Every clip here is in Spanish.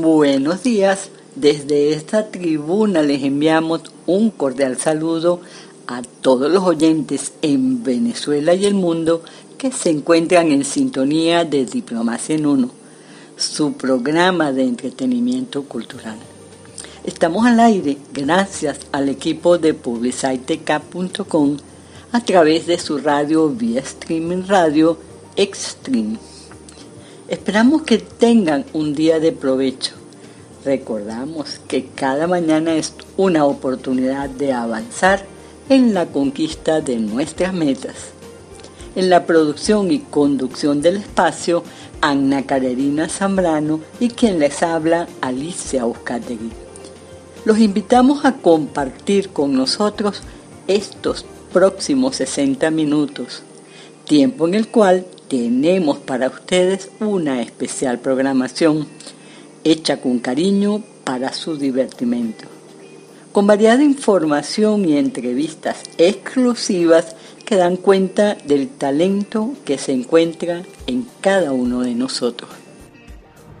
Buenos días. Desde esta tribuna les enviamos un cordial saludo a todos los oyentes en Venezuela y el mundo que se encuentran en sintonía de Diplomacia en Uno, su programa de entretenimiento cultural. Estamos al aire gracias al equipo de publiciteca.com a través de su radio vía streaming radio Extreme. Esperamos que tengan un día de provecho. Recordamos que cada mañana es una oportunidad de avanzar en la conquista de nuestras metas. En la producción y conducción del espacio, Ana Carolina Zambrano y quien les habla, Alicia Oscategui. Los invitamos a compartir con nosotros estos próximos 60 minutos, tiempo en el cual tenemos para ustedes una especial programación hecha con cariño para su divertimento, con variada información y entrevistas exclusivas que dan cuenta del talento que se encuentra en cada uno de nosotros.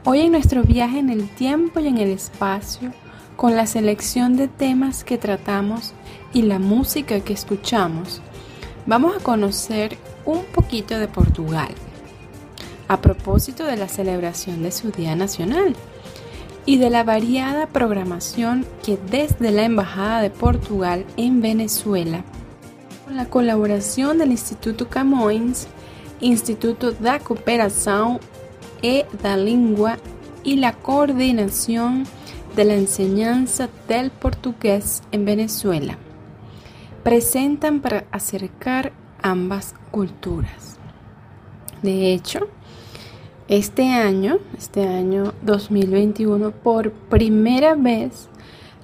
Hoy en nuestro viaje en el tiempo y en el espacio, con la selección de temas que tratamos y la música que escuchamos, vamos a conocer un poquito de Portugal, a propósito de la celebración de su Día Nacional y de la variada programación que desde la Embajada de Portugal en Venezuela, con la colaboración del Instituto Camões, Instituto da Cooperação e da Língua y la coordinación de la enseñanza del portugués en Venezuela, presentan para acercar ambas culturas. De hecho, este año, este año 2021, por primera vez,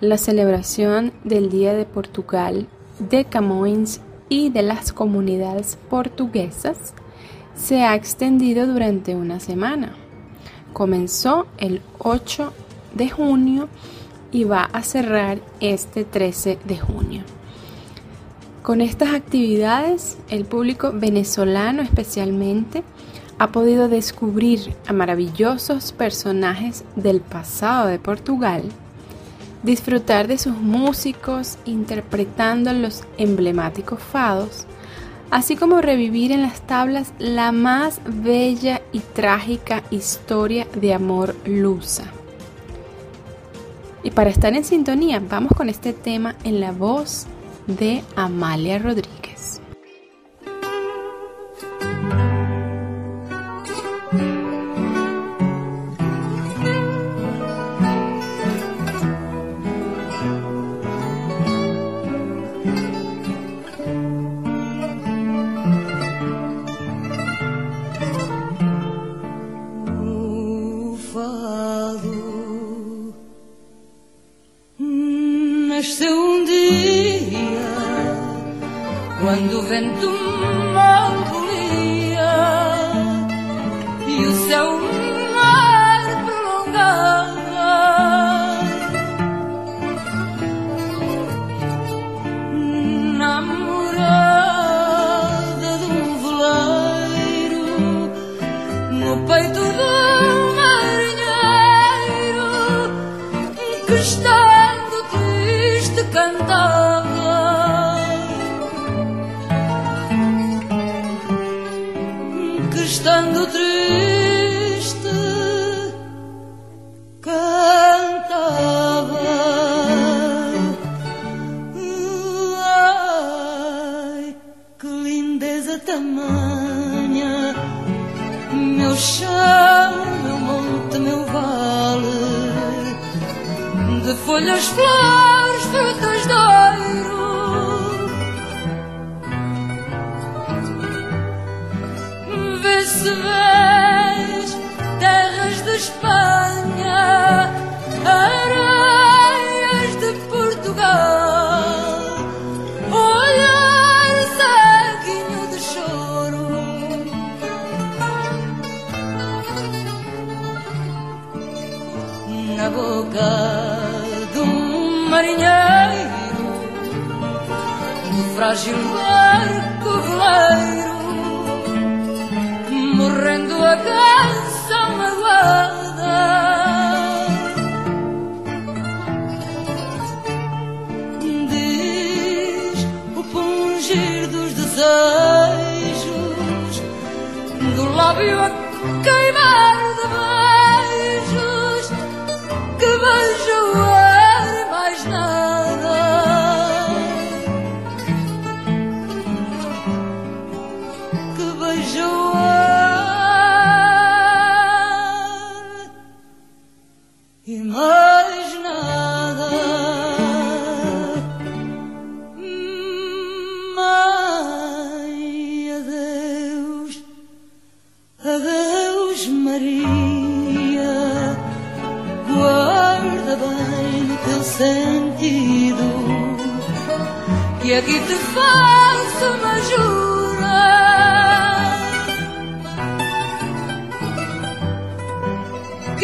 la celebración del Día de Portugal de Camões y de las comunidades portuguesas se ha extendido durante una semana. Comenzó el 8 de junio y va a cerrar este 13 de junio. Con estas actividades, el público venezolano especialmente ha podido descubrir a maravillosos personajes del pasado de Portugal, disfrutar de sus músicos interpretando los emblemáticos fados, así como revivir en las tablas la más bella y trágica historia de amor lusa. Y para estar en sintonía, vamos con este tema en la voz de Amalia Rodríguez.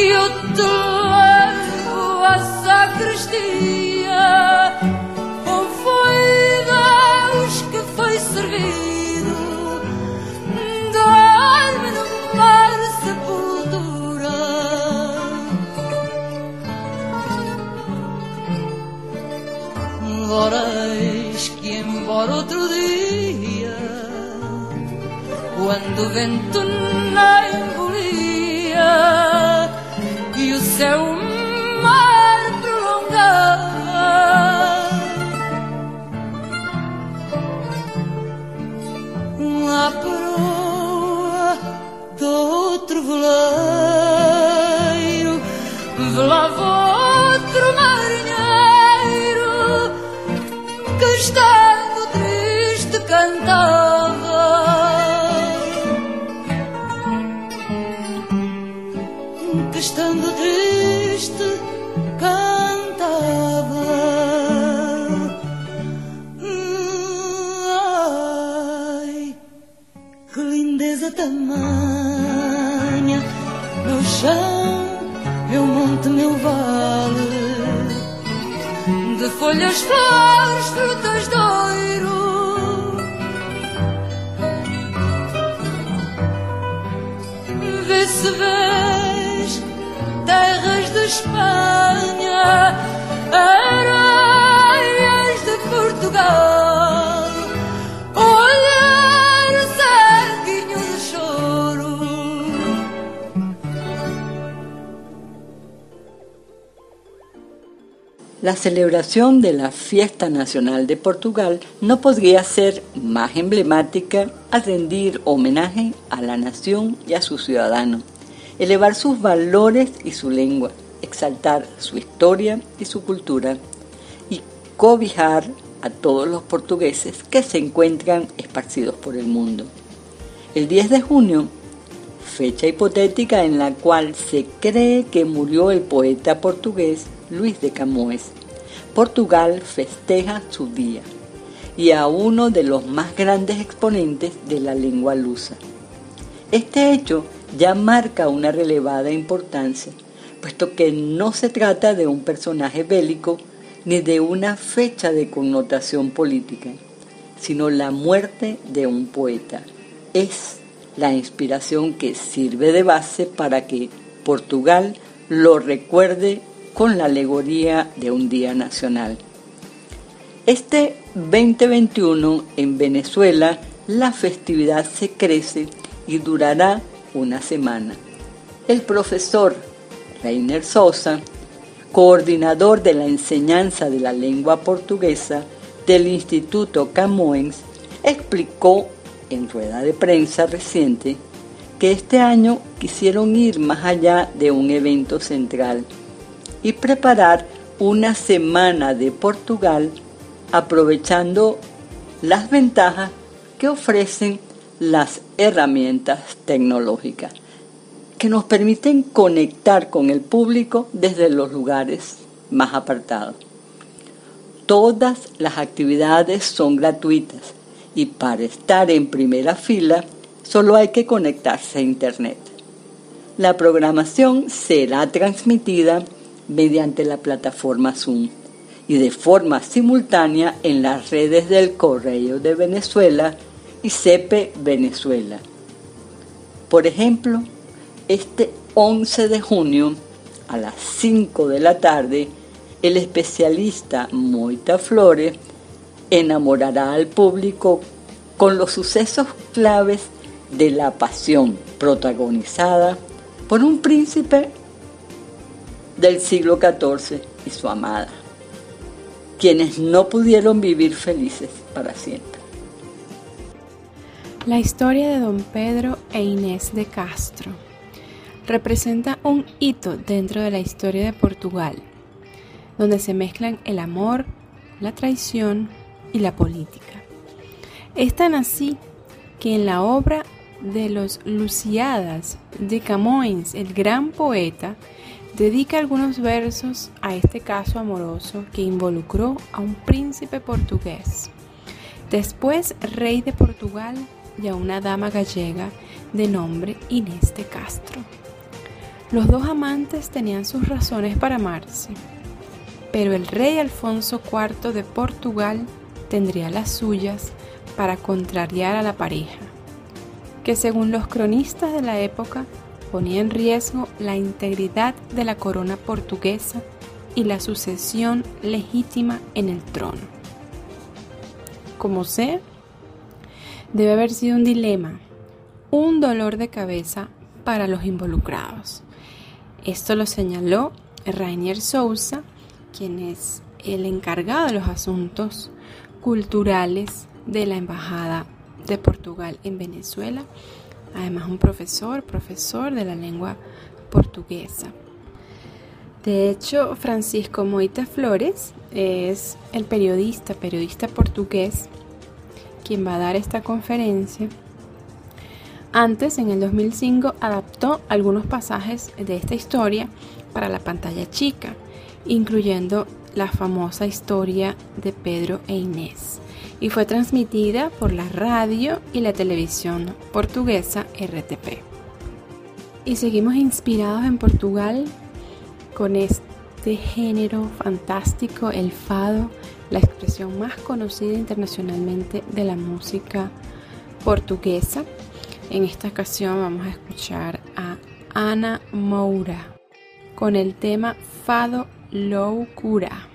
Que eu te levo à sacristia, com foi Deus que foi servir. Voreis que embora outro dia, quando o vento não e folhas, flores, frutas de La celebración de la Fiesta Nacional de Portugal no podría ser más emblemática al rendir homenaje a la nación y a sus ciudadanos, elevar sus valores y su lengua, exaltar su historia y su cultura y cobijar a todos los portugueses que se encuentran esparcidos por el mundo. El 10 de junio, fecha hipotética en la cual se cree que murió el poeta portugués Luis de Camões, Portugal festeja su día y a uno de los más grandes exponentes de la lengua lusa. Este hecho ya marca una relevada importancia, puesto que no se trata de un personaje bélico ni de una fecha de connotación política, sino la muerte de un poeta. Es la inspiración que sirve de base para que Portugal lo recuerde con la alegoría de un día nacional. Este 2021 en Venezuela la festividad se crece y durará una semana. El profesor Reiner Sosa, coordinador de la enseñanza de la lengua portuguesa del Instituto Camões, explicó en rueda de prensa reciente que este año quisieron ir más allá de un evento central y preparar una semana de Portugal aprovechando las ventajas que ofrecen las herramientas tecnológicas que nos permiten conectar con el público desde los lugares más apartados. Todas las actividades son gratuitas y para estar en primera fila solo hay que conectarse a Internet. La programación será transmitida mediante la plataforma Zoom y de forma simultánea en las redes del Correo de Venezuela y CEPE Venezuela. Por ejemplo, este 11 de junio a las 5 de la tarde, el especialista Moita Flores enamorará al público con los sucesos claves de la pasión protagonizada por un príncipe del siglo XIV y su amada, quienes no pudieron vivir felices para siempre. La historia de don Pedro e Inés de Castro representa un hito dentro de la historia de Portugal, donde se mezclan el amor, la traición y la política. Es tan así que en la obra de los Luciadas de Camões, el gran poeta, dedica algunos versos a este caso amoroso que involucró a un príncipe portugués, después rey de Portugal y a una dama gallega de nombre Inés de Castro. Los dos amantes tenían sus razones para amarse, pero el rey Alfonso IV de Portugal tendría las suyas para contrariar a la pareja, que según los cronistas de la época ponía en riesgo la integridad de la corona portuguesa y la sucesión legítima en el trono. Como sé, debe haber sido un dilema, un dolor de cabeza para los involucrados. Esto lo señaló Rainier Sousa, quien es el encargado de los asuntos culturales de la Embajada de Portugal en Venezuela, además un profesor, profesor de la lengua portuguesa. De hecho, Francisco Moita Flores es el periodista, periodista portugués, quien va a dar esta conferencia antes, en el 2005, adaptó algunos pasajes de esta historia para la pantalla chica, incluyendo la famosa historia de Pedro e Inés, y fue transmitida por la radio y la televisión portuguesa RTP. Y seguimos inspirados en Portugal con este género fantástico, el fado, la expresión más conocida internacionalmente de la música portuguesa en esta ocasión vamos a escuchar a Ana Moura con el tema Fado Loucura.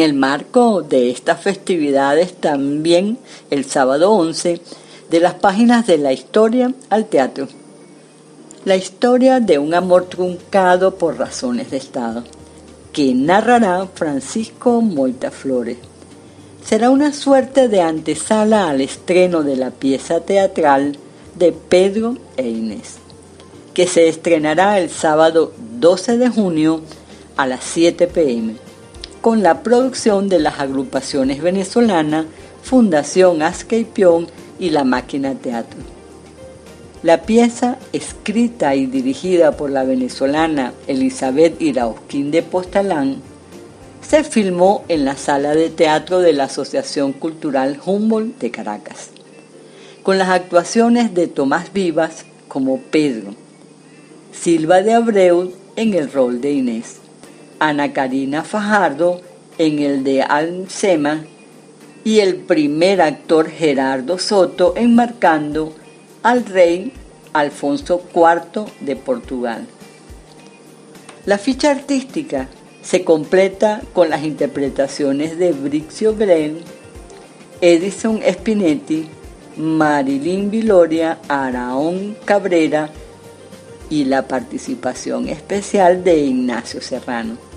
En el marco de estas festividades también el sábado 11 de las páginas de la historia al teatro. La historia de un amor truncado por razones de Estado, que narrará Francisco Moita Flores. Será una suerte de antesala al estreno de la pieza teatral de Pedro e Inés, que se estrenará el sábado 12 de junio a las 7 pm con la producción de las agrupaciones venezolanas Fundación Ascaipión y La Máquina Teatro. La pieza, escrita y dirigida por la venezolana Elizabeth Irausquín de Postalán, se filmó en la sala de teatro de la Asociación Cultural Humboldt de Caracas, con las actuaciones de Tomás Vivas como Pedro, Silva de Abreu en el rol de Inés, Ana Karina Fajardo en el de Alcema y el primer actor Gerardo Soto enmarcando al rey Alfonso IV de Portugal. La ficha artística se completa con las interpretaciones de Brixio Bren, Edison Spinetti, Marilyn Viloria, Araón Cabrera y la participación especial de Ignacio Serrano.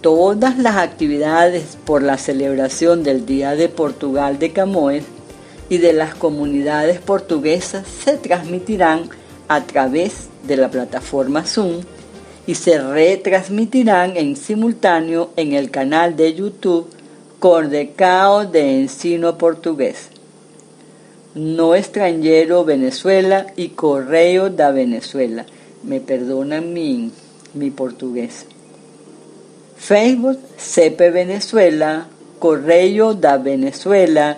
Todas las actividades por la celebración del Día de Portugal de Camoes y de las comunidades portuguesas se transmitirán a través de la plataforma Zoom y se retransmitirán en simultáneo en el canal de YouTube Cordecao de Ensino Portugués. No extranjero Venezuela y Correo da Venezuela. Me perdonan mi, mi portugués. Facebook CP Venezuela, Correo da Venezuela,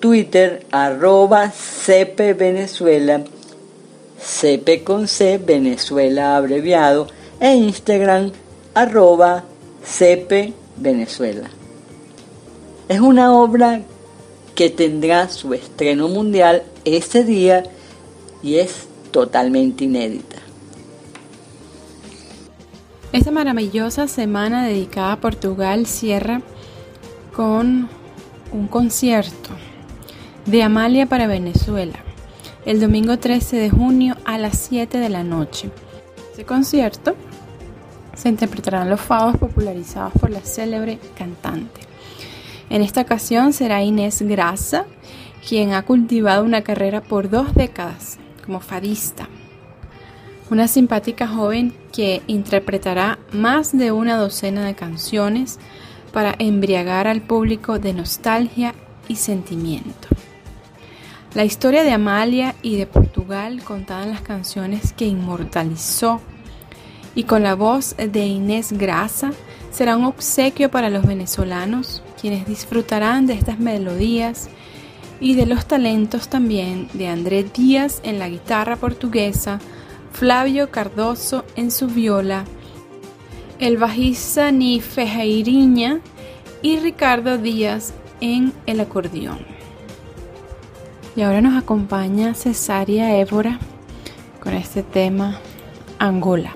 Twitter arroba CP Venezuela, CP con C Venezuela abreviado e Instagram arroba CP Venezuela. Es una obra que tendrá su estreno mundial ese día y es totalmente inédita. Esta maravillosa semana dedicada a Portugal cierra con un concierto de Amalia para Venezuela el domingo 13 de junio a las 7 de la noche. Este concierto se interpretarán los fados popularizados por la célebre cantante. En esta ocasión será Inés Grasa, quien ha cultivado una carrera por dos décadas como fadista. Una simpática joven que interpretará más de una docena de canciones para embriagar al público de nostalgia y sentimiento. La historia de Amalia y de Portugal contada en las canciones que inmortalizó y con la voz de Inés Grasa será un obsequio para los venezolanos quienes disfrutarán de estas melodías y de los talentos también de Andrés Díaz en la guitarra portuguesa, Flavio Cardoso en su viola, el bajista Ni Fejeiriña y Ricardo Díaz en el acordeón. Y ahora nos acompaña Cesaria Évora con este tema Angola.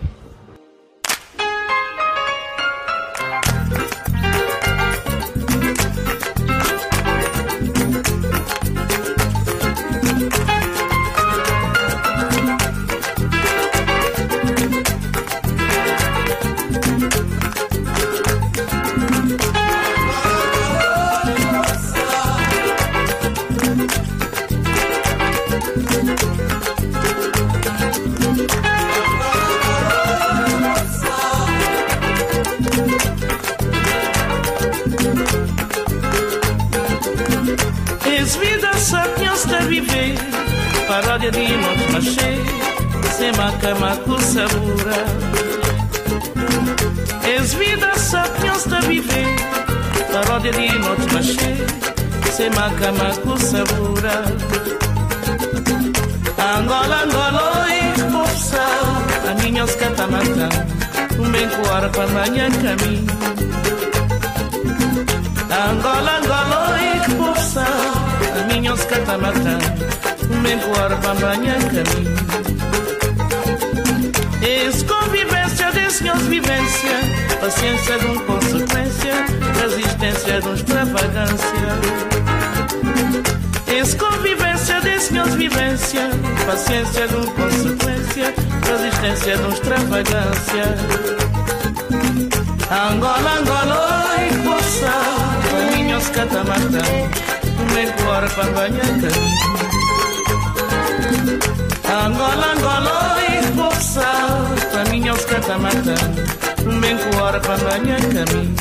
makama kusabura Es vida sa piasta vive Parode de not mache Se makama kusabura Angola, Angola, e popsa A minhas catamata Um bem coara para manhã caminho Angola, Angola, e popsa A minhas catamata Um bem coara para manhã caminho es convivência senhores vivência, paciência de um consequência, resistência de um extravagância. Es convivência senhores vivência, paciência de um consequência, resistência de um extravagância. Angola, Angola, oi, força, caminhos catamatã, um corpo a banhar Angola, Angola, força Caminha aos catamatã Bem com hora para banhar caminho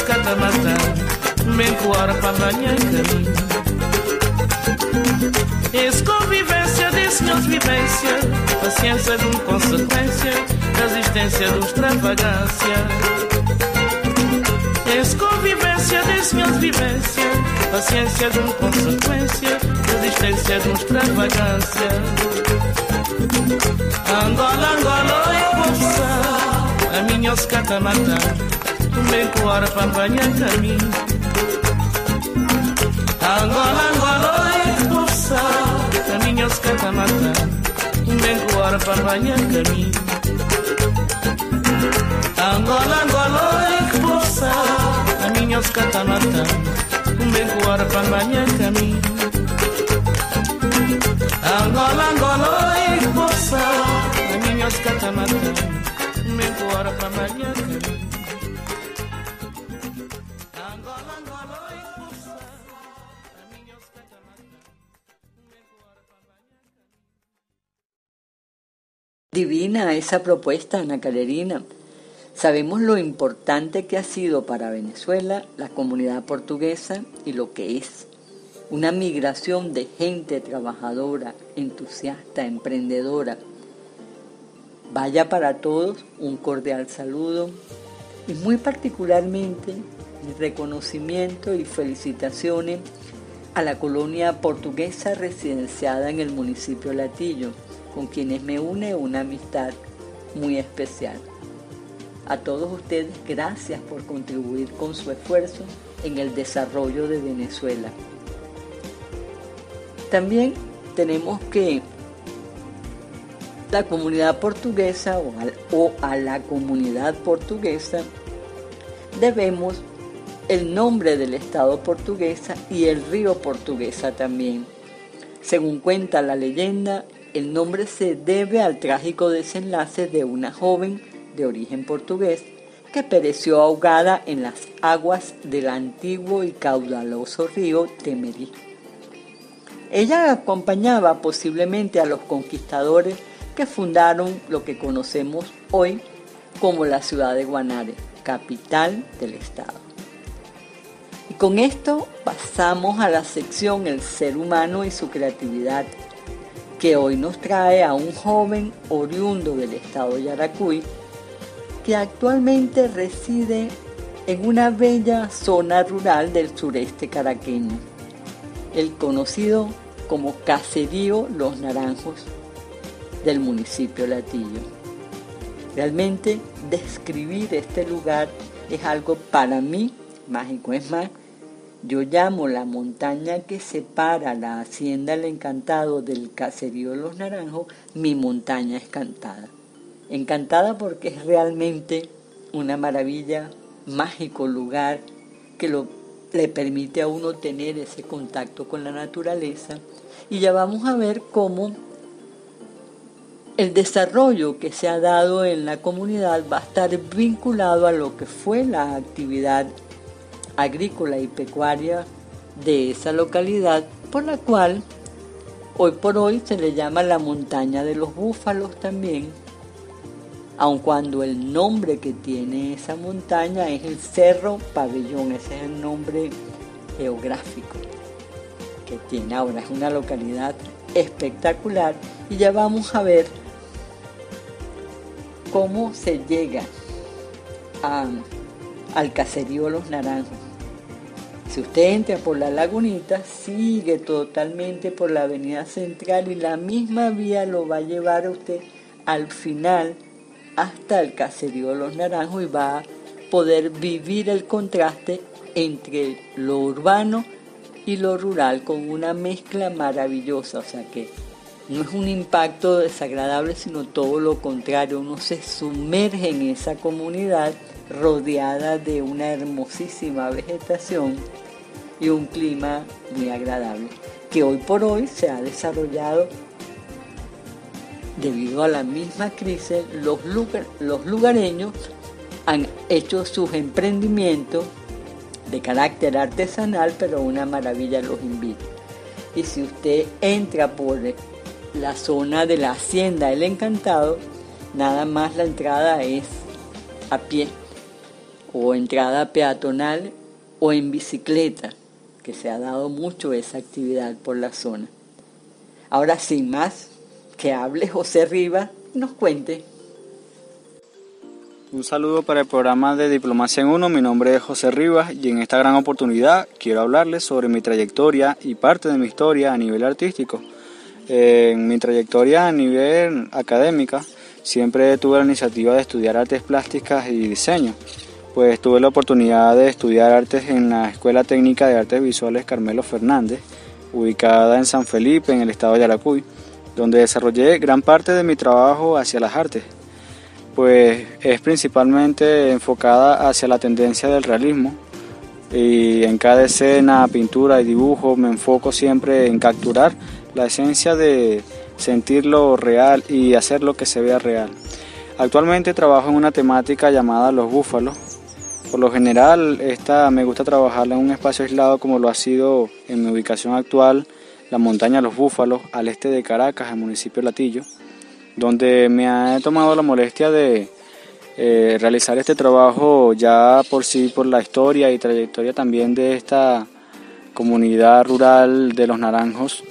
buscata mata Men fora em caminho. Esse convivência desse vivência Paciência de consequência Da existência do extravagância Esse convivência desse vivência Paciência de consequência Da existência do extravagância Angola, Angola, eu vou A minha oscata matar kumekuwa na pambania Angola Angola expulsa caminhos catamata kumekuwa na pambania nami Angola Angola expulsa caminhos catamata kumekuwa na pambania nami Divina esa propuesta, Ana Calerina. Sabemos lo importante que ha sido para Venezuela la comunidad portuguesa y lo que es. Una migración de gente trabajadora, entusiasta, emprendedora. Vaya para todos un cordial saludo y muy particularmente mi reconocimiento y felicitaciones a la colonia portuguesa residenciada en el municipio Latillo, con quienes me une una amistad muy especial. A todos ustedes, gracias por contribuir con su esfuerzo en el desarrollo de Venezuela. También tenemos que la comunidad portuguesa o, a la comunidad portuguesa debemos el nombre del Estado portuguesa y el río portuguesa también. Según cuenta la leyenda, el nombre se debe al trágico desenlace de una joven de origen portugués, que pereció ahogada en las aguas del antiguo y caudaloso río Temerí. Ella acompañaba posiblemente a los conquistadores que fundaron lo que conocemos hoy como la ciudad de Guanare, capital del estado. Y con esto pasamos a la sección El ser humano y su creatividad, que hoy nos trae a un joven oriundo del estado de Yaracuy, que actualmente reside en una bella zona rural del sureste caraqueño, el conocido como Caserío Los Naranjos del municipio Latillo. Realmente describir este lugar es algo para mí mágico, es más, Yo llamo la montaña que separa la hacienda El Encantado del caserío de Los Naranjos mi montaña encantada. Encantada porque es realmente una maravilla, mágico lugar que le permite a uno tener ese contacto con la naturaleza. Y ya vamos a ver cómo el desarrollo que se ha dado en la comunidad va a estar vinculado a lo que fue la actividad agrícola y pecuaria de esa localidad, por la cual hoy por hoy se le llama la montaña de los búfalos también, aun cuando el nombre que tiene esa montaña es el Cerro Pabellón, ese es el nombre geográfico que tiene ahora, es una localidad espectacular y ya vamos a ver cómo se llega al caserío Los Naranjos. Si usted entra por la lagunita, sigue totalmente por la avenida central y la misma vía lo va a llevar usted al final hasta el caserío Los Naranjos y va a poder vivir el contraste entre lo urbano y lo rural con una mezcla maravillosa. O sea que no es un impacto desagradable, sino todo lo contrario. Uno se sumerge en esa comunidad rodeada de una hermosísima vegetación y un clima muy agradable, que hoy por hoy se ha desarrollado debido a la misma crisis. Los, los lugareños han hecho sus emprendimientos de carácter artesanal, pero una maravilla los invita. Y si usted entra por la zona de la hacienda El Encantado, nada más la entrada es a pie o entrada peatonal o en bicicleta, que se ha dado mucho esa actividad por la zona. Ahora sin más, que hable José Rivas y nos cuente. Un saludo para el programa de Diplomacia en Uno, mi nombre es José Rivas y en esta gran oportunidad quiero hablarles sobre mi trayectoria y parte de mi historia a nivel artístico. En mi trayectoria a nivel académica siempre tuve la iniciativa de estudiar artes plásticas y diseño, pues tuve la oportunidad de estudiar artes en la Escuela Técnica de Artes Visuales Carmelo Fernández, ubicada en San Felipe, en el estado de Yaracuy, donde desarrollé gran parte de mi trabajo hacia las artes, pues es principalmente enfocada hacia la tendencia del realismo, y en cada escena, pintura y dibujo me enfoco siempre en capturar la esencia de sentirlo real y hacer lo que se vea real. Actualmente trabajo en una temática llamada Los Búfalos. Por lo general, esta me gusta trabajar en un espacio aislado como lo ha sido en mi ubicación actual, la montaña Los Búfalos, al este de Caracas, el municipio Latillo, donde me ha tomado la molestia de eh, realizar este trabajo ya por sí, por la historia y trayectoria también de esta comunidad rural de Los Naranjos,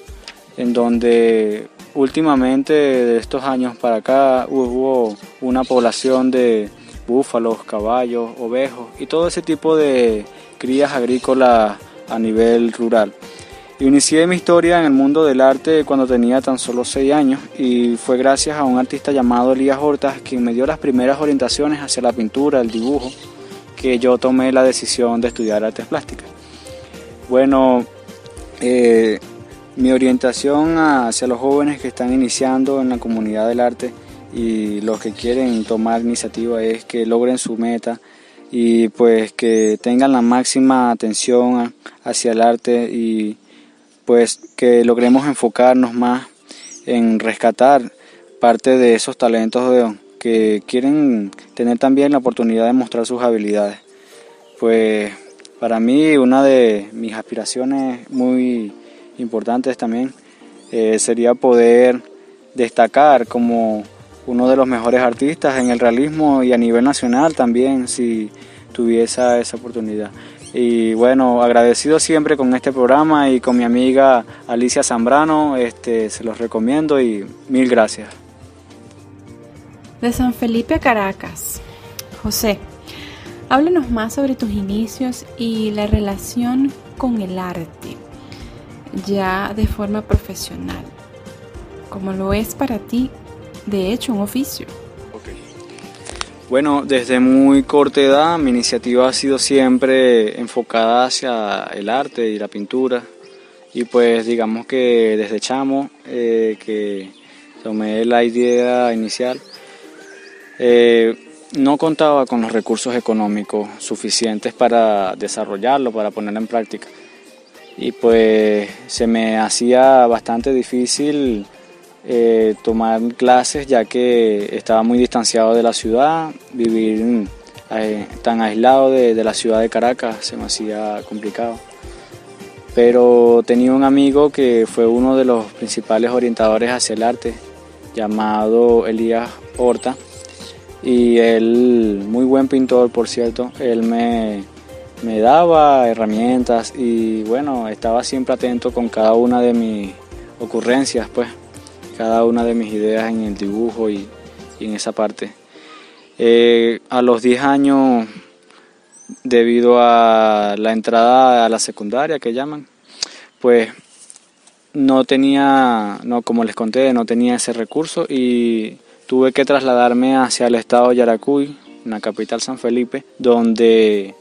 en donde últimamente de estos años para acá hubo una población de búfalos, caballos, ovejos y todo ese tipo de crías agrícolas a nivel rural. Inicié mi historia en el mundo del arte cuando tenía tan solo 6 años y fue gracias a un artista llamado Elías Hortas quien me dio las primeras orientaciones hacia la pintura, el dibujo, que yo tomé la decisión de estudiar artes plásticas. Bueno, eh, mi orientación hacia los jóvenes que están iniciando en la comunidad del arte y los que quieren tomar iniciativa es que logren su meta y pues que tengan la máxima atención hacia el arte y pues que logremos enfocarnos más en rescatar parte de esos talentos que quieren tener también la oportunidad de mostrar sus habilidades. Pues para mí una de mis aspiraciones muy importantes también eh, sería poder destacar como uno de los mejores artistas en el realismo y a nivel nacional también si tuviese esa oportunidad. Y bueno, agradecido siempre con este programa y con mi amiga Alicia Zambrano, este, se los recomiendo y mil gracias. De San Felipe a Caracas, José, háblenos más sobre tus inicios y la relación con el arte ya de forma profesional, como lo es para ti, de hecho, un oficio. Bueno, desde muy corta edad mi iniciativa ha sido siempre enfocada hacia el arte y la pintura. Y pues digamos que desde chamo eh, que tomé la idea inicial, eh, no contaba con los recursos económicos suficientes para desarrollarlo, para ponerlo en práctica. Y pues se me hacía bastante difícil eh, tomar clases ya que estaba muy distanciado de la ciudad, vivir eh, tan aislado de, de, la ciudad de Caracas se me hacía complicado. Pero tenía un amigo que fue uno de los principales orientadores hacia el arte, llamado Elías Horta, y él, muy buen pintor por cierto, él me, me daba herramientas y bueno, estaba siempre atento con cada una de mis ocurrencias pues cada una de mis ideas en el dibujo y, en esa parte. Eh, a los 10 años, debido a la entrada a la secundaria que llaman, pues no tenía, no, como les conté, no tenía ese recurso y tuve que trasladarme hacia el estado de Yaracuy, en la capital San Felipe, donde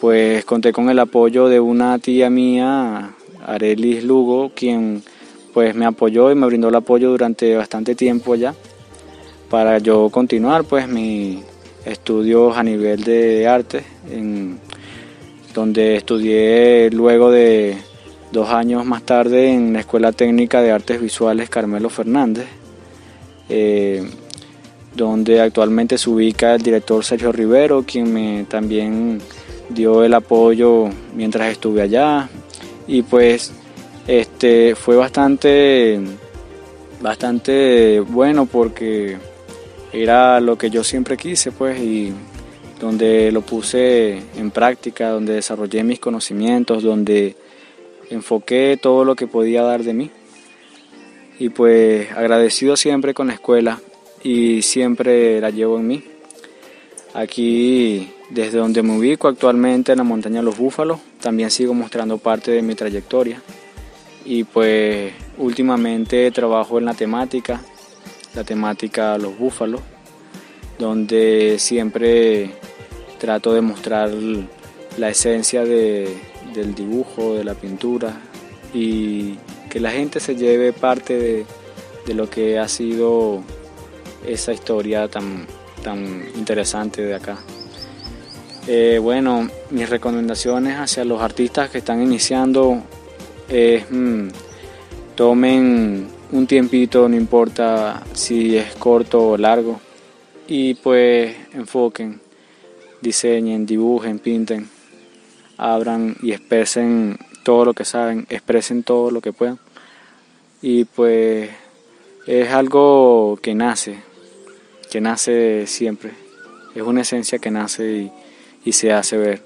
pues conté con el apoyo de una tía mía, Arelis Lugo, quien pues me apoyó y me brindó el apoyo durante bastante tiempo ya para yo continuar pues mis estudios a nivel de arte, en, donde estudié luego de dos años más tarde en la Escuela Técnica de Artes Visuales Carmelo Fernández, eh, donde actualmente se ubica el director Sergio Rivero, quien me también dio el apoyo mientras estuve allá. Y pues este fue bastante bastante bueno porque era lo que yo siempre quise pues y donde lo puse en práctica, donde desarrollé mis conocimientos, donde enfoqué todo lo que podía dar de mí. Y pues agradecido siempre con la escuela y siempre la llevo en mí. Aquí, desde donde me ubico actualmente en la montaña de los Búfalos, también sigo mostrando parte de mi trayectoria y pues últimamente trabajo en la temática, la temática Los Búfalos, donde siempre trato de mostrar la esencia de, del dibujo, de la pintura y que la gente se lleve parte de, de lo que ha sido esa historia tan, tan interesante de acá. Eh, bueno, mis recomendaciones hacia los artistas que están iniciando Mm, tomen un tiempito, no importa si es corto o largo, y pues enfoquen, diseñen, dibujen, pinten, abran y expresen todo lo que saben, expresen todo lo que puedan. Y pues es algo que nace, que nace siempre, es una esencia que nace y se hace ver.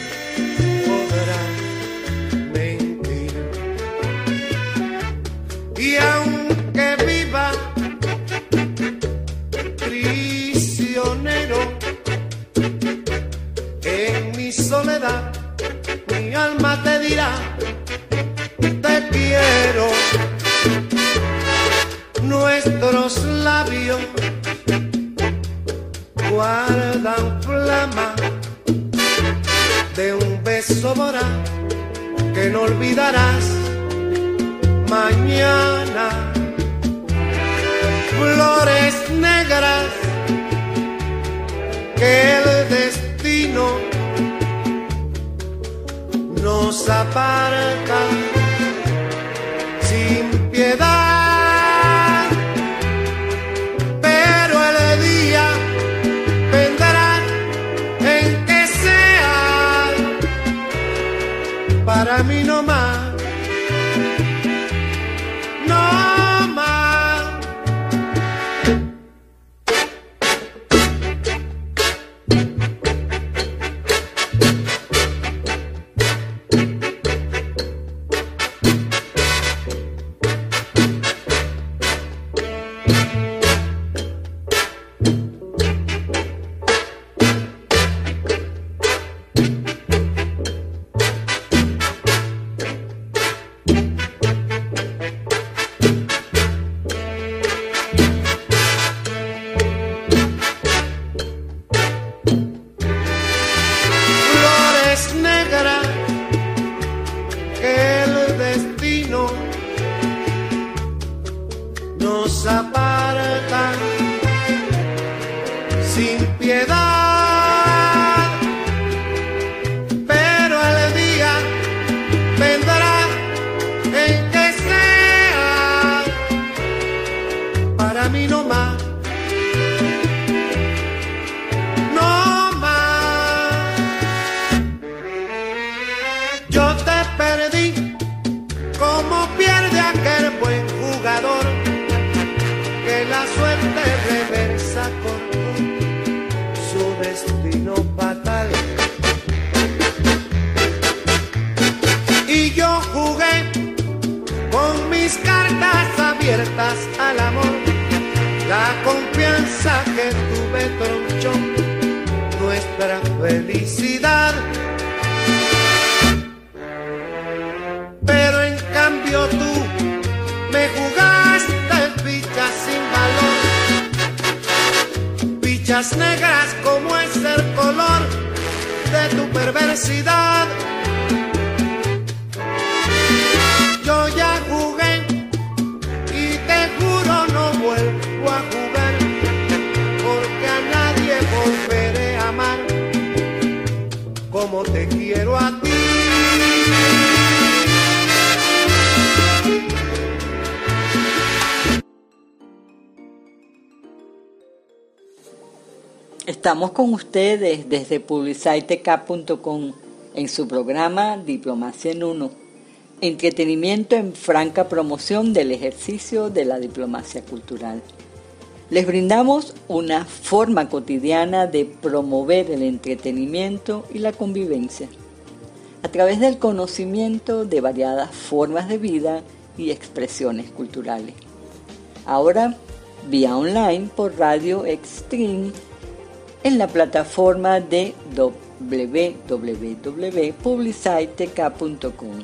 y aunque viva prisionero en mi soledad, mi alma te dirá, te quiero. Nuestros labios guardan flama de un beso voraz que no olvidarás mañana. Flores negras que el destino nos aparta sin piedad. Pero el día vendrá en que sea para mí no más. Negras como es el color de tu perversidad. Yo ya jugué y te juro no vuelvo a jugar, porque a nadie volveré a amar como te quiero a ti. Estamos con ustedes desde publicitec.com en su programa Diplomacia en Uno, entretenimiento en franca promoción del ejercicio de la diplomacia cultural. Les brindamos una forma cotidiana de promover el entretenimiento y la convivencia a través del conocimiento de variadas formas de vida y expresiones culturales. Ahora, vía online por Radio Extreme en la plataforma de www.publicitec.com.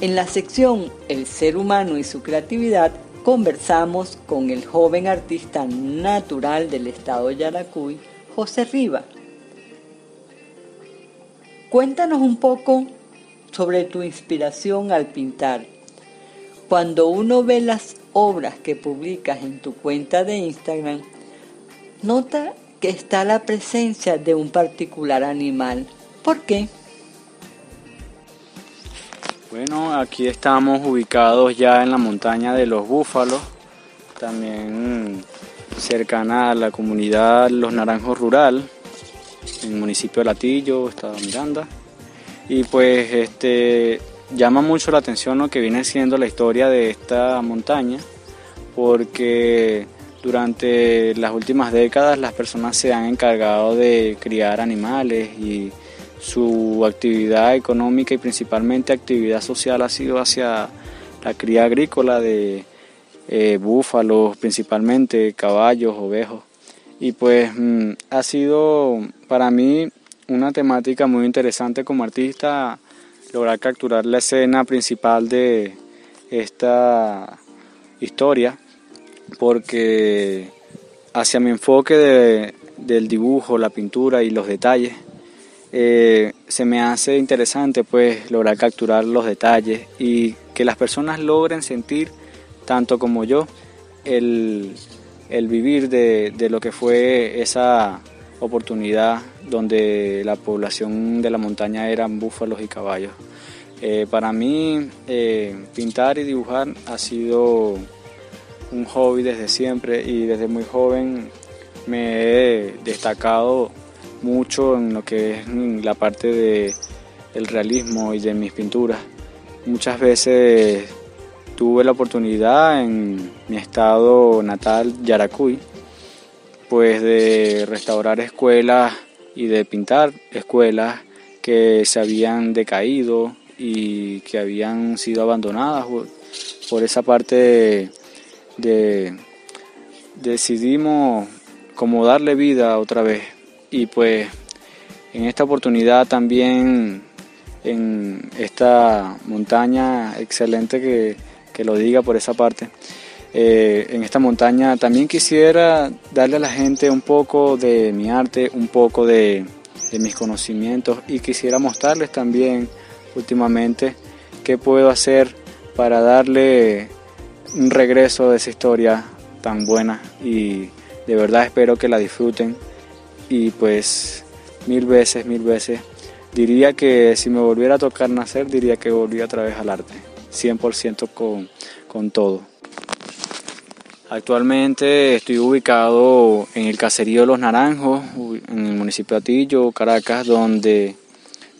En la sección El ser humano y su creatividad conversamos con el joven artista natural del estado de Yaracuy, José Riva. Cuéntanos un poco sobre tu inspiración al pintar. Cuando uno ve las obras que publicas en tu cuenta de Instagram, nota está la presencia de un particular animal. ¿Por qué? Bueno, aquí estamos ubicados ya en la montaña de los búfalos, también cercana a la comunidad Los Naranjos Rural, en el municipio de Latillo, estado Miranda. Y pues este llama mucho la atención lo que viene siendo la historia de esta montaña, porque durante las últimas décadas las personas se han encargado de criar animales y su actividad económica y principalmente actividad social ha sido hacia la cría agrícola de eh, búfalos, principalmente caballos, ovejos. Y pues mm, ha sido para mí una temática muy interesante como artista lograr capturar la escena principal de esta historia porque hacia mi enfoque de- del dibujo, la pintura y los detalles, eh, se me hace interesante pues lograr capturar los detalles y que las personas logren sentir, tanto como yo, el, el vivir de, de lo que fue esa oportunidad donde la población de la montaña eran búfalos y caballos. Eh, para mí eh, pintar y dibujar ha sido un hobby desde siempre y desde muy joven me he destacado mucho en lo que es la parte de el realismo y de mis pinturas. Muchas veces tuve la oportunidad en mi estado natal, Yaracuy, pues de restaurar escuelas y de pintar escuelas que se habían decaído y que habían sido abandonadas. Por esa parte de, decidimos como darle vida otra vez y pues en esta oportunidad también en esta montaña excelente que, que lo diga por esa parte. Eh, en esta montaña también quisiera darle a la gente un poco de mi arte, un poco de, de mis conocimientos y quisiera mostrarles también últimamente qué puedo hacer para darle un regreso de esa historia tan buena y de verdad espero que la disfruten y pues mil veces, mil veces diría que si me volviera a tocar nacer diría que volví otra vez al arte, 100% con, con todo. Actualmente estoy ubicado en el caserío de Los Naranjos, en el municipio de Atillo, Caracas, donde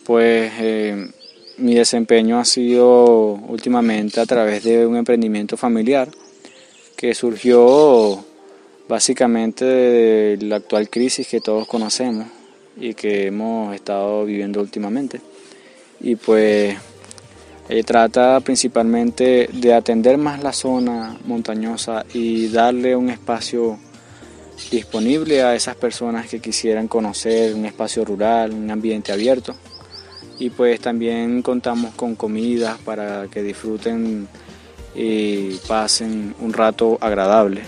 pues eh, mi desempeño ha sido últimamente a través de un emprendimiento familiar que surgió básicamente de la actual crisis que todos conocemos y que hemos estado viviendo últimamente. Y pues eh, trata principalmente de atender más la zona montañosa y darle un espacio disponible a esas personas que quisieran conocer un espacio rural, un ambiente abierto y pues también contamos con comidas para que disfruten y pasen un rato agradable.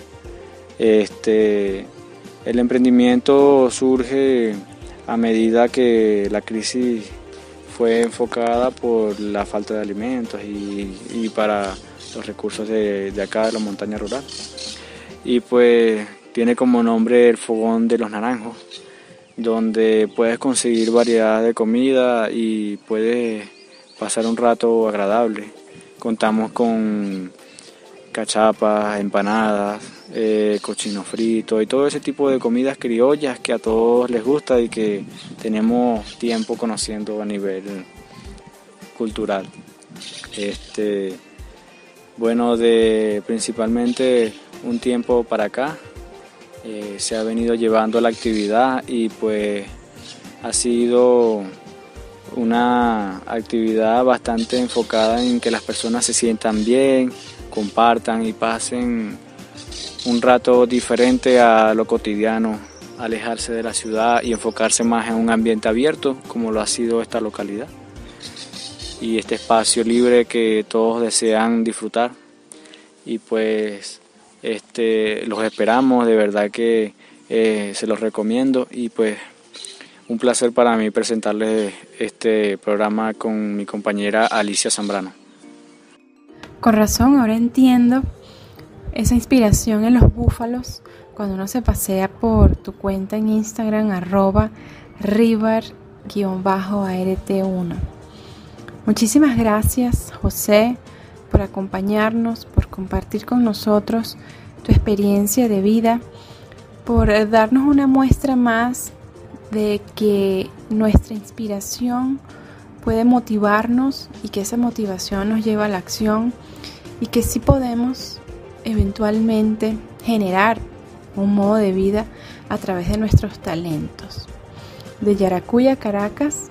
Este, el emprendimiento surge a medida que la crisis fue enfocada por la falta de alimentos y, para los recursos de, de, acá de la montaña rural. Y pues tiene como nombre el Fogón de los Naranjos donde puedes conseguir variedad de comida y puedes pasar un rato agradable. Contamos con cachapas, empanadas, eh, cochino frito y todo ese tipo de comidas criollas que a todos les gusta y que tenemos tiempo conociendo a nivel cultural. Este, bueno, de principalmente un tiempo para acá eh, se ha venido llevando la actividad y pues ha sido una actividad bastante enfocada en que las personas se sientan bien, compartan y pasen un rato diferente a lo cotidiano, alejarse de la ciudad y enfocarse más en un ambiente abierto como lo ha sido esta localidad y este espacio libre que todos desean disfrutar. Y pues este, los esperamos, de verdad que eh, se los recomiendo y pues un placer para mí presentarles este programa con mi compañera Alicia Zambrano. Con razón, ahora entiendo esa inspiración en los búfalos cuando uno se pasea por tu cuenta en Instagram arroba river-art1. Muchísimas gracias José por acompañarnos, por compartir con nosotros tu experiencia de vida, por darnos una muestra más de que nuestra inspiración puede motivarnos y que esa motivación nos lleva a la acción y que sí podemos eventualmente generar un modo de vida a través de nuestros talentos. De Yaracuya, Caracas,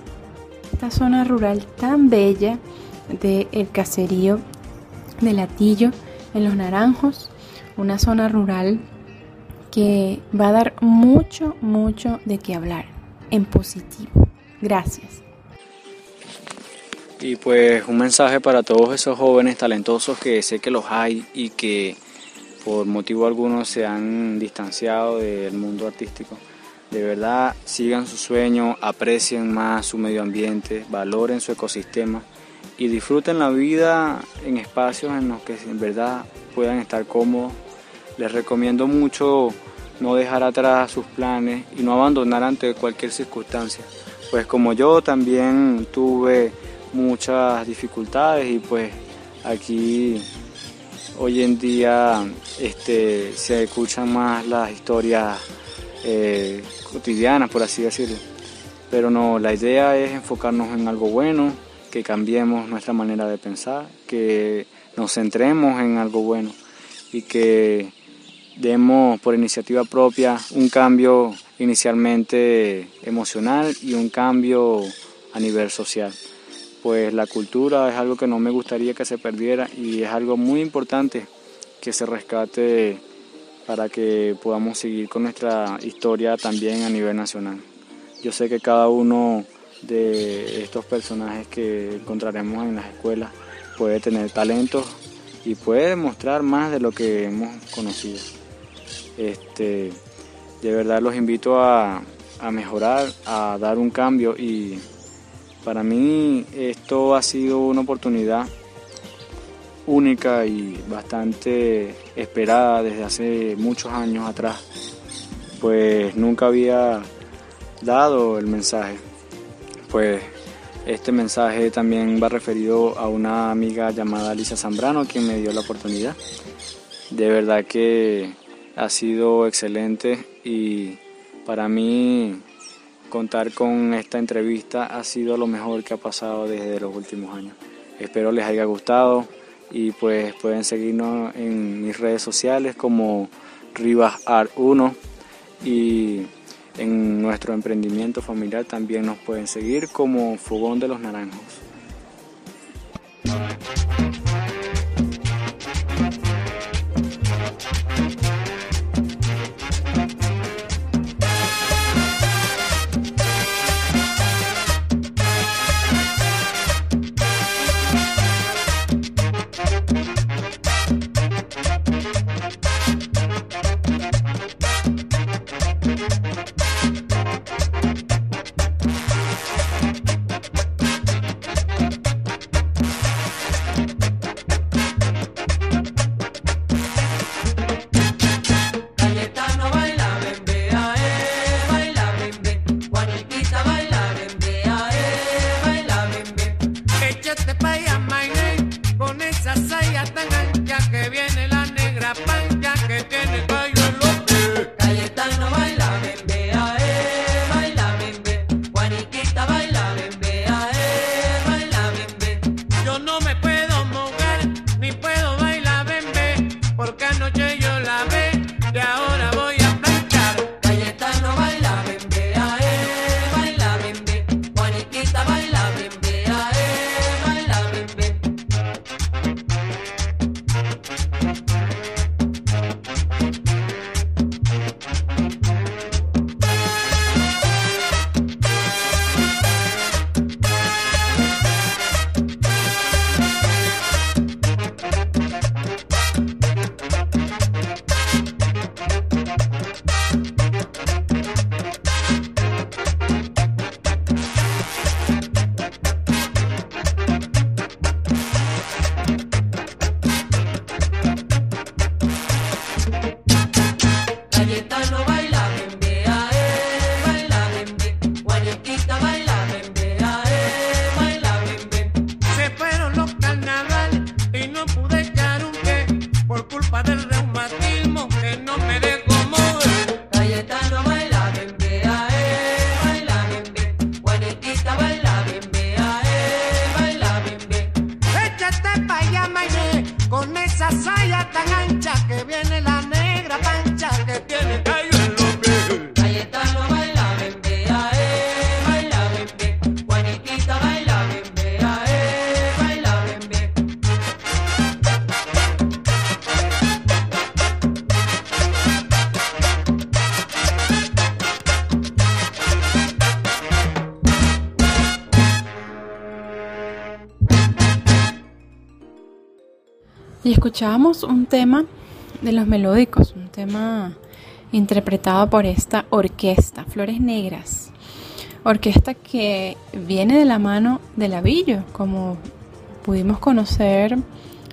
esta zona rural tan bella del el caserío de Latillo en Los Naranjos, una zona rural que va a dar mucho, mucho de qué hablar en positivo. Gracias. Y pues un mensaje para todos esos jóvenes talentosos que sé que los hay y que por motivo alguno se han distanciado del mundo artístico. De verdad, sigan su sueño, aprecien más su medio ambiente, valoren su ecosistema y disfruten la vida en espacios en los que en verdad puedan estar cómodos. Les recomiendo mucho no dejar atrás sus planes y no abandonar ante cualquier circunstancia. Pues como yo también tuve muchas dificultades y pues aquí hoy en día este, se escuchan más las historias eh, cotidianas, por así decirlo. Pero no, la idea es enfocarnos en algo bueno, que cambiemos nuestra manera de pensar, que nos centremos en algo bueno y que demos por iniciativa propia un cambio inicialmente emocional y un cambio a nivel social. Pues la cultura es algo que no me gustaría que se perdiera y es algo muy importante que se rescate para que podamos seguir con nuestra historia también a nivel nacional. Yo sé que cada uno de estos personajes que encontraremos en las escuelas puede tener talentos y puede mostrar más de lo que hemos conocido. Este, de verdad los invito a, a mejorar, a dar un cambio y para mí esto ha sido una oportunidad única y bastante esperada desde hace muchos años atrás, pues nunca había dado el mensaje. Pues este mensaje también va referido a una amiga llamada Alicia Zambrano, quien me dio la oportunidad. De verdad que ha sido excelente y para mí contar con esta entrevista ha sido lo mejor que ha pasado desde los últimos años. Espero les haya gustado y pues pueden seguirnos en mis redes sociales como Rivas Art 1 y en nuestro emprendimiento familiar también nos pueden seguir como Fogón de los Naranjos. Escuchábamos un tema de los melódicos, un tema interpretado por esta orquesta, Flores Negras. Orquesta que viene de la mano de Lavillo, como pudimos conocer,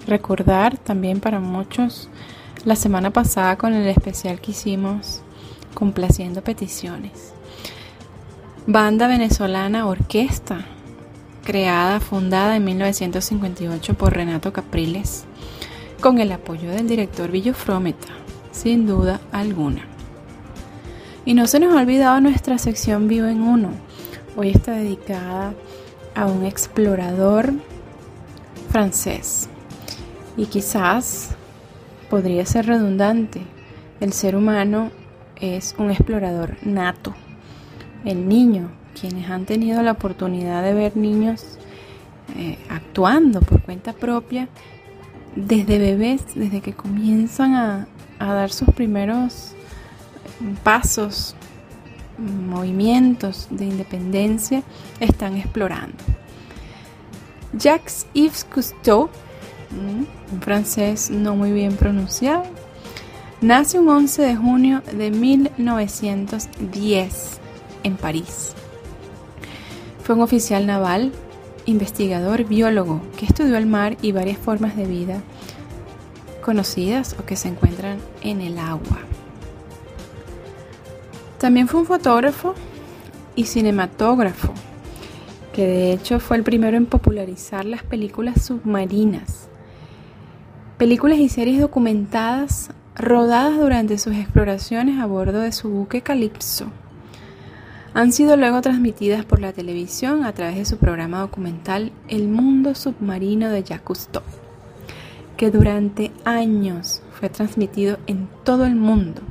recordar también para muchos la semana pasada con el especial que hicimos complaciendo peticiones. Banda venezolana Orquesta, creada, fundada en 1958 por Renato Capriles, con el apoyo del director Villo Frometa, sin duda alguna. Y no se nos ha olvidado nuestra sección Vivo en Uno, hoy está dedicada a un explorador francés. Y quizás podría ser redundante. El ser humano es un explorador nato. El niño, quienes han tenido la oportunidad de ver niños eh, actuando por cuenta propia, desde bebés, desde que comienzan a, a dar sus primeros pasos, movimientos de independencia, están explorando. Jacques-Yves Cousteau, un francés no muy bien pronunciado, nace un 11 de junio de 1910 en París. Fue un oficial naval, investigador, biólogo que estudió el mar y varias formas de vida conocidas o que se encuentran en el agua. También fue un fotógrafo y cinematógrafo, que de hecho fue el primero en popularizar las películas submarinas. Películas y series documentadas rodadas durante sus exploraciones a bordo de su buque Calypso. Han sido luego transmitidas por la televisión a través de su programa documental El mundo submarino de Jacques Cousteau, que durante años fue transmitido en todo el mundo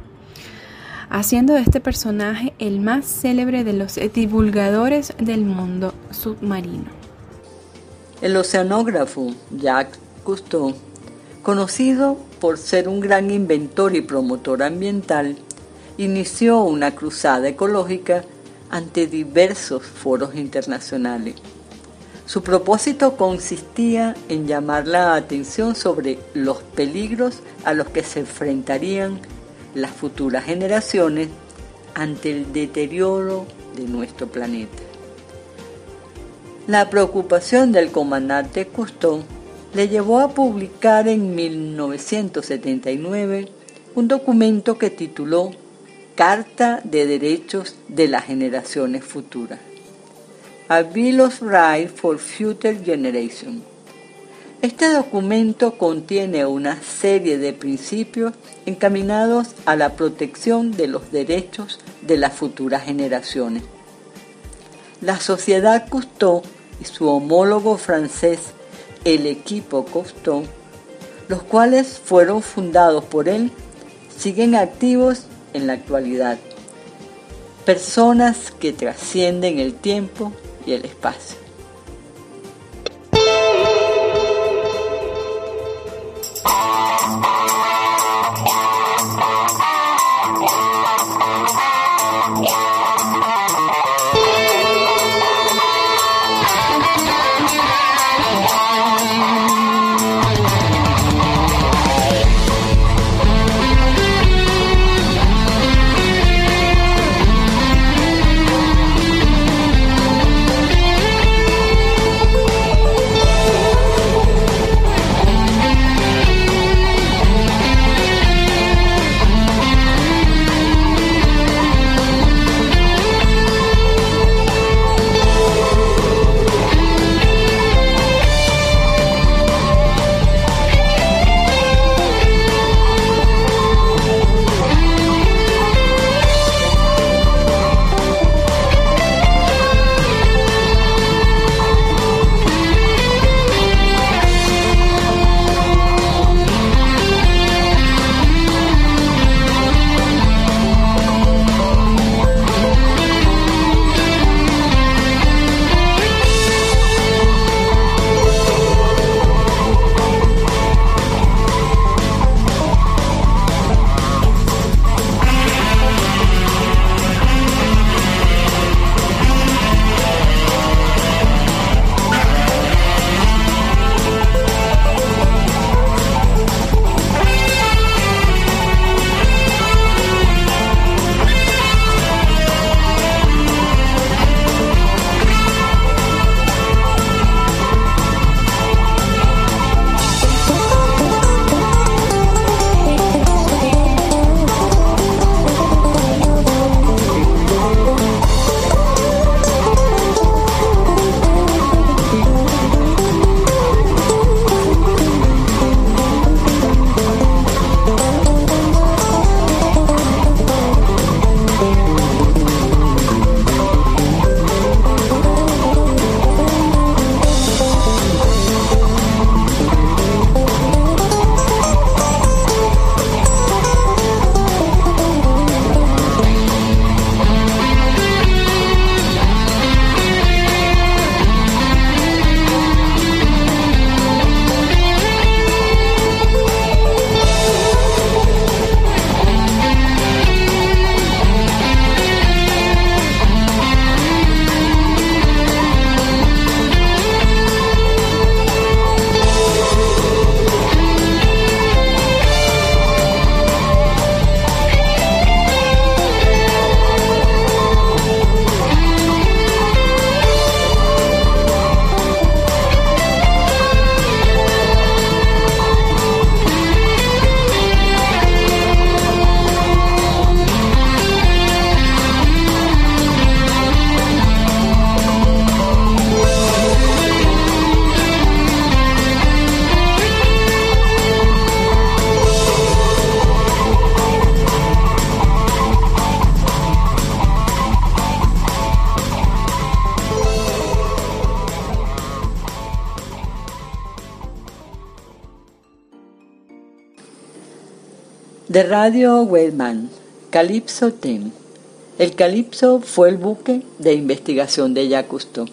haciendo de este personaje el más célebre de los divulgadores del mundo submarino. El oceanógrafo Jacques Cousteau, conocido por ser un gran inventor y promotor ambiental, inició una cruzada ecológica ante diversos foros internacionales. Su propósito consistía en llamar la atención sobre los peligros a los que se enfrentarían las futuras generaciones ante el deterioro de nuestro planeta. La preocupación del comandante Cousteau le llevó a publicar en 1979 un documento que tituló Carta de Derechos de las Generaciones Futuras. A Bill of Rights for Future Generations. Este documento contiene una serie de principios encaminados a la protección de los derechos de las futuras generaciones. La sociedad Cousteau y su homólogo francés, el equipo Cousteau, los cuales fueron fundados por él, siguen activos en la actualidad. Personas que trascienden el tiempo y el espacio. De Radio Wellman, Calypso Ten. El Calypso fue el buque de investigación de Cousteau,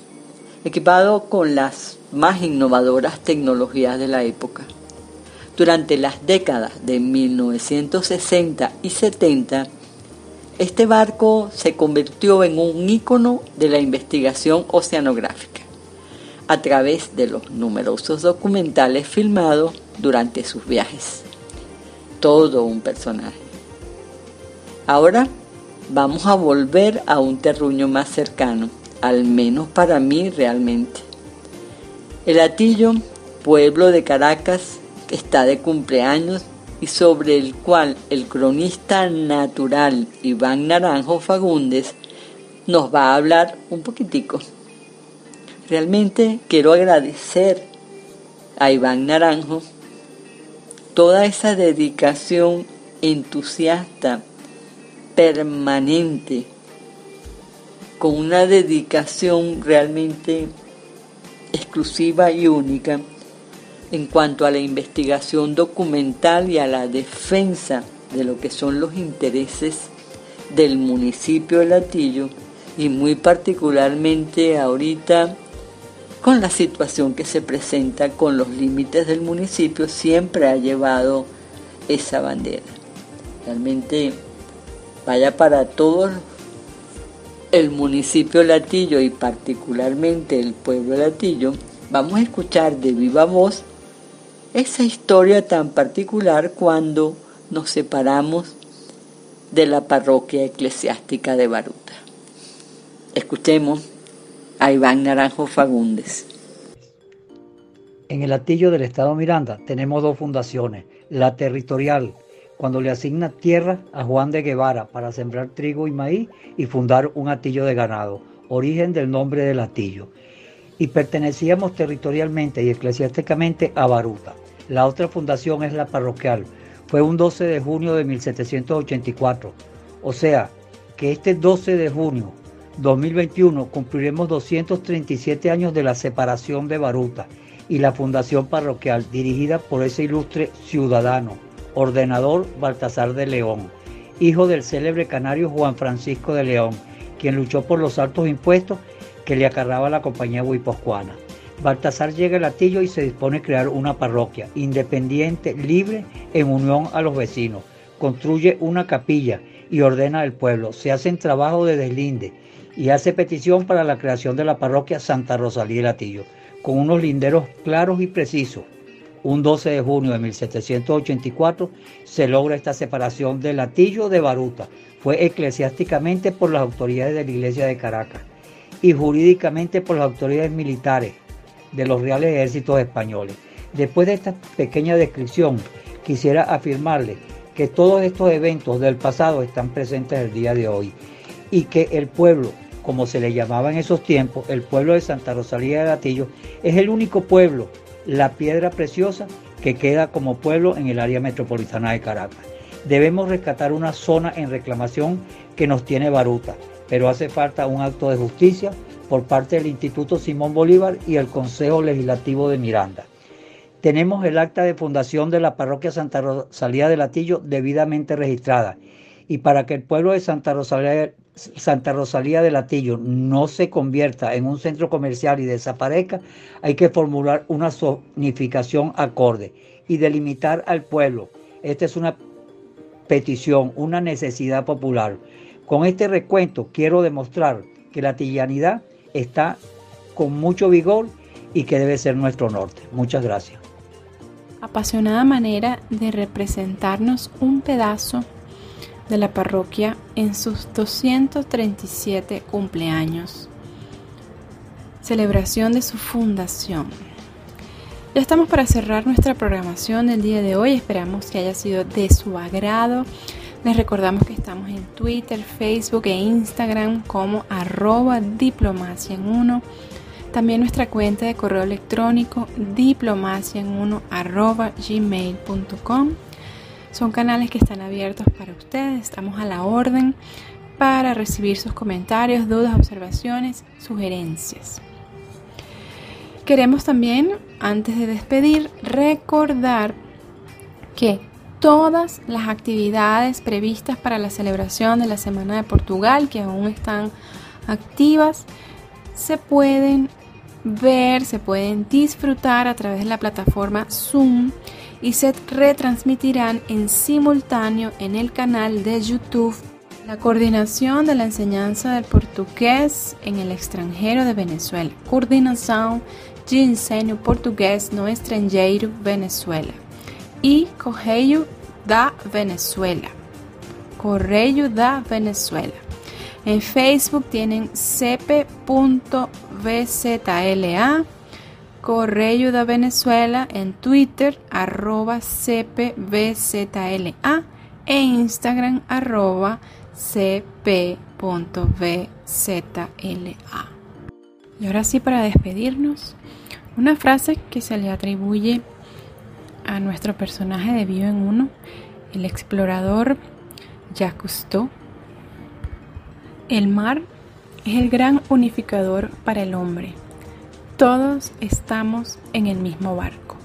equipado con las más innovadoras tecnologías de la época. Durante las décadas de 1960 y 70, este barco se convirtió en un ícono de la investigación oceanográfica a través de los numerosos documentales filmados durante sus viajes. Todo un personaje. Ahora vamos a volver a un terruño más cercano, al menos para mí realmente. El Atillo, pueblo de Caracas, que está de cumpleaños y sobre el cual el cronista natural Iván Naranjo Fagundes nos va a hablar un poquitico. Realmente quiero agradecer a Iván Naranjo toda esa dedicación entusiasta, permanente, con una dedicación realmente exclusiva y única en cuanto a la investigación documental y a la defensa de lo que son los intereses del municipio de Latillo y muy particularmente ahorita con la situación que se presenta con los límites del municipio siempre ha llevado esa bandera. Realmente vaya para todos el municipio Latillo y particularmente el pueblo Latillo, vamos a escuchar de viva voz esa historia tan particular cuando nos separamos de la parroquia eclesiástica de Baruta. Escuchemos a Iván Naranjo Fagundes. En el Atillo del Estado Miranda tenemos dos fundaciones, la territorial, cuando le asigna tierra a Juan de Guevara para sembrar trigo y maíz y fundar un atillo de ganado, origen del nombre del atillo. Y pertenecíamos territorialmente y eclesiásticamente a Baruta. La otra fundación es la parroquial. Fue un 12 de junio de 1784. O sea, que este 12 de junio 2021 cumpliremos 237 años de la separación de Baruta y la fundación parroquial dirigida por ese ilustre ciudadano, ordenador Baltasar de León, hijo del célebre canario Juan Francisco de León, quien luchó por los altos impuestos que le acarraba la compañía huiposcuana. Baltasar llega al Atillo y se dispone a crear una parroquia independiente, libre, en unión a los vecinos. Construye una capilla y ordena al pueblo. Se hacen trabajo de deslinde y hace petición para la creación de la parroquia Santa Rosalía del Atillo, con unos linderos claros y precisos. Un 12 de junio de 1784 se logra esta separación del Atillo de Baruta. Fue eclesiásticamente por las autoridades de la Iglesia de Caracas y jurídicamente por las autoridades militares de los reales ejércitos españoles. Después de esta pequeña descripción, quisiera afirmarle que todos estos eventos del pasado están presentes el día de hoy y que el pueblo, como se le llamaba en esos tiempos, el pueblo de Santa Rosalía de Gatillo, es el único pueblo, la piedra preciosa que queda como pueblo en el área metropolitana de Caracas. Debemos rescatar una zona en reclamación que nos tiene Baruta, pero hace falta un acto de justicia por parte del Instituto Simón Bolívar y el Consejo Legislativo de Miranda. Tenemos el acta de fundación de la parroquia Santa Rosalía de Latillo debidamente registrada. Y para que el pueblo de Santa Rosalía, Santa Rosalía de Latillo no se convierta en un centro comercial y desaparezca, hay que formular una zonificación acorde y delimitar al pueblo. Esta es una petición, una necesidad popular. Con este recuento quiero demostrar que la tillanidad está con mucho vigor y que debe ser nuestro norte. Muchas gracias. Apasionada manera de representarnos un pedazo de la parroquia en sus 237 cumpleaños. Celebración de su fundación. Ya estamos para cerrar nuestra programación del día de hoy. Esperamos que haya sido de su agrado. Les recordamos que estamos en Twitter, Facebook e Instagram como arroba diplomacia en uno. También nuestra cuenta de correo electrónico diplomacia en uno arroba gmail.com. Son canales que están abiertos para ustedes. Estamos a la orden para recibir sus comentarios, dudas, observaciones, sugerencias. Queremos también, antes de despedir, recordar que todas las actividades previstas para la celebración de la Semana de Portugal que aún están activas se pueden ver, se pueden disfrutar a través de la plataforma Zoom y se retransmitirán en simultáneo en el canal de YouTube. La coordinación de la enseñanza del portugués en el extranjero de Venezuela. Coordinação de ensino português no estrangeiro Venezuela. E Correio da Venezuela. Correio da Venezuela. En Facebook tienen cp.vzla, Correio da Venezuela, en Twitter arroba cpvzla e Instagram arroba cp.vzla. Y ahora sí para despedirnos, una frase que se le atribuye a nuestro personaje de Vivo en Uno, el explorador Jacques Cousteau. El mar es el gran unificador para el hombre. Todos estamos en el mismo barco.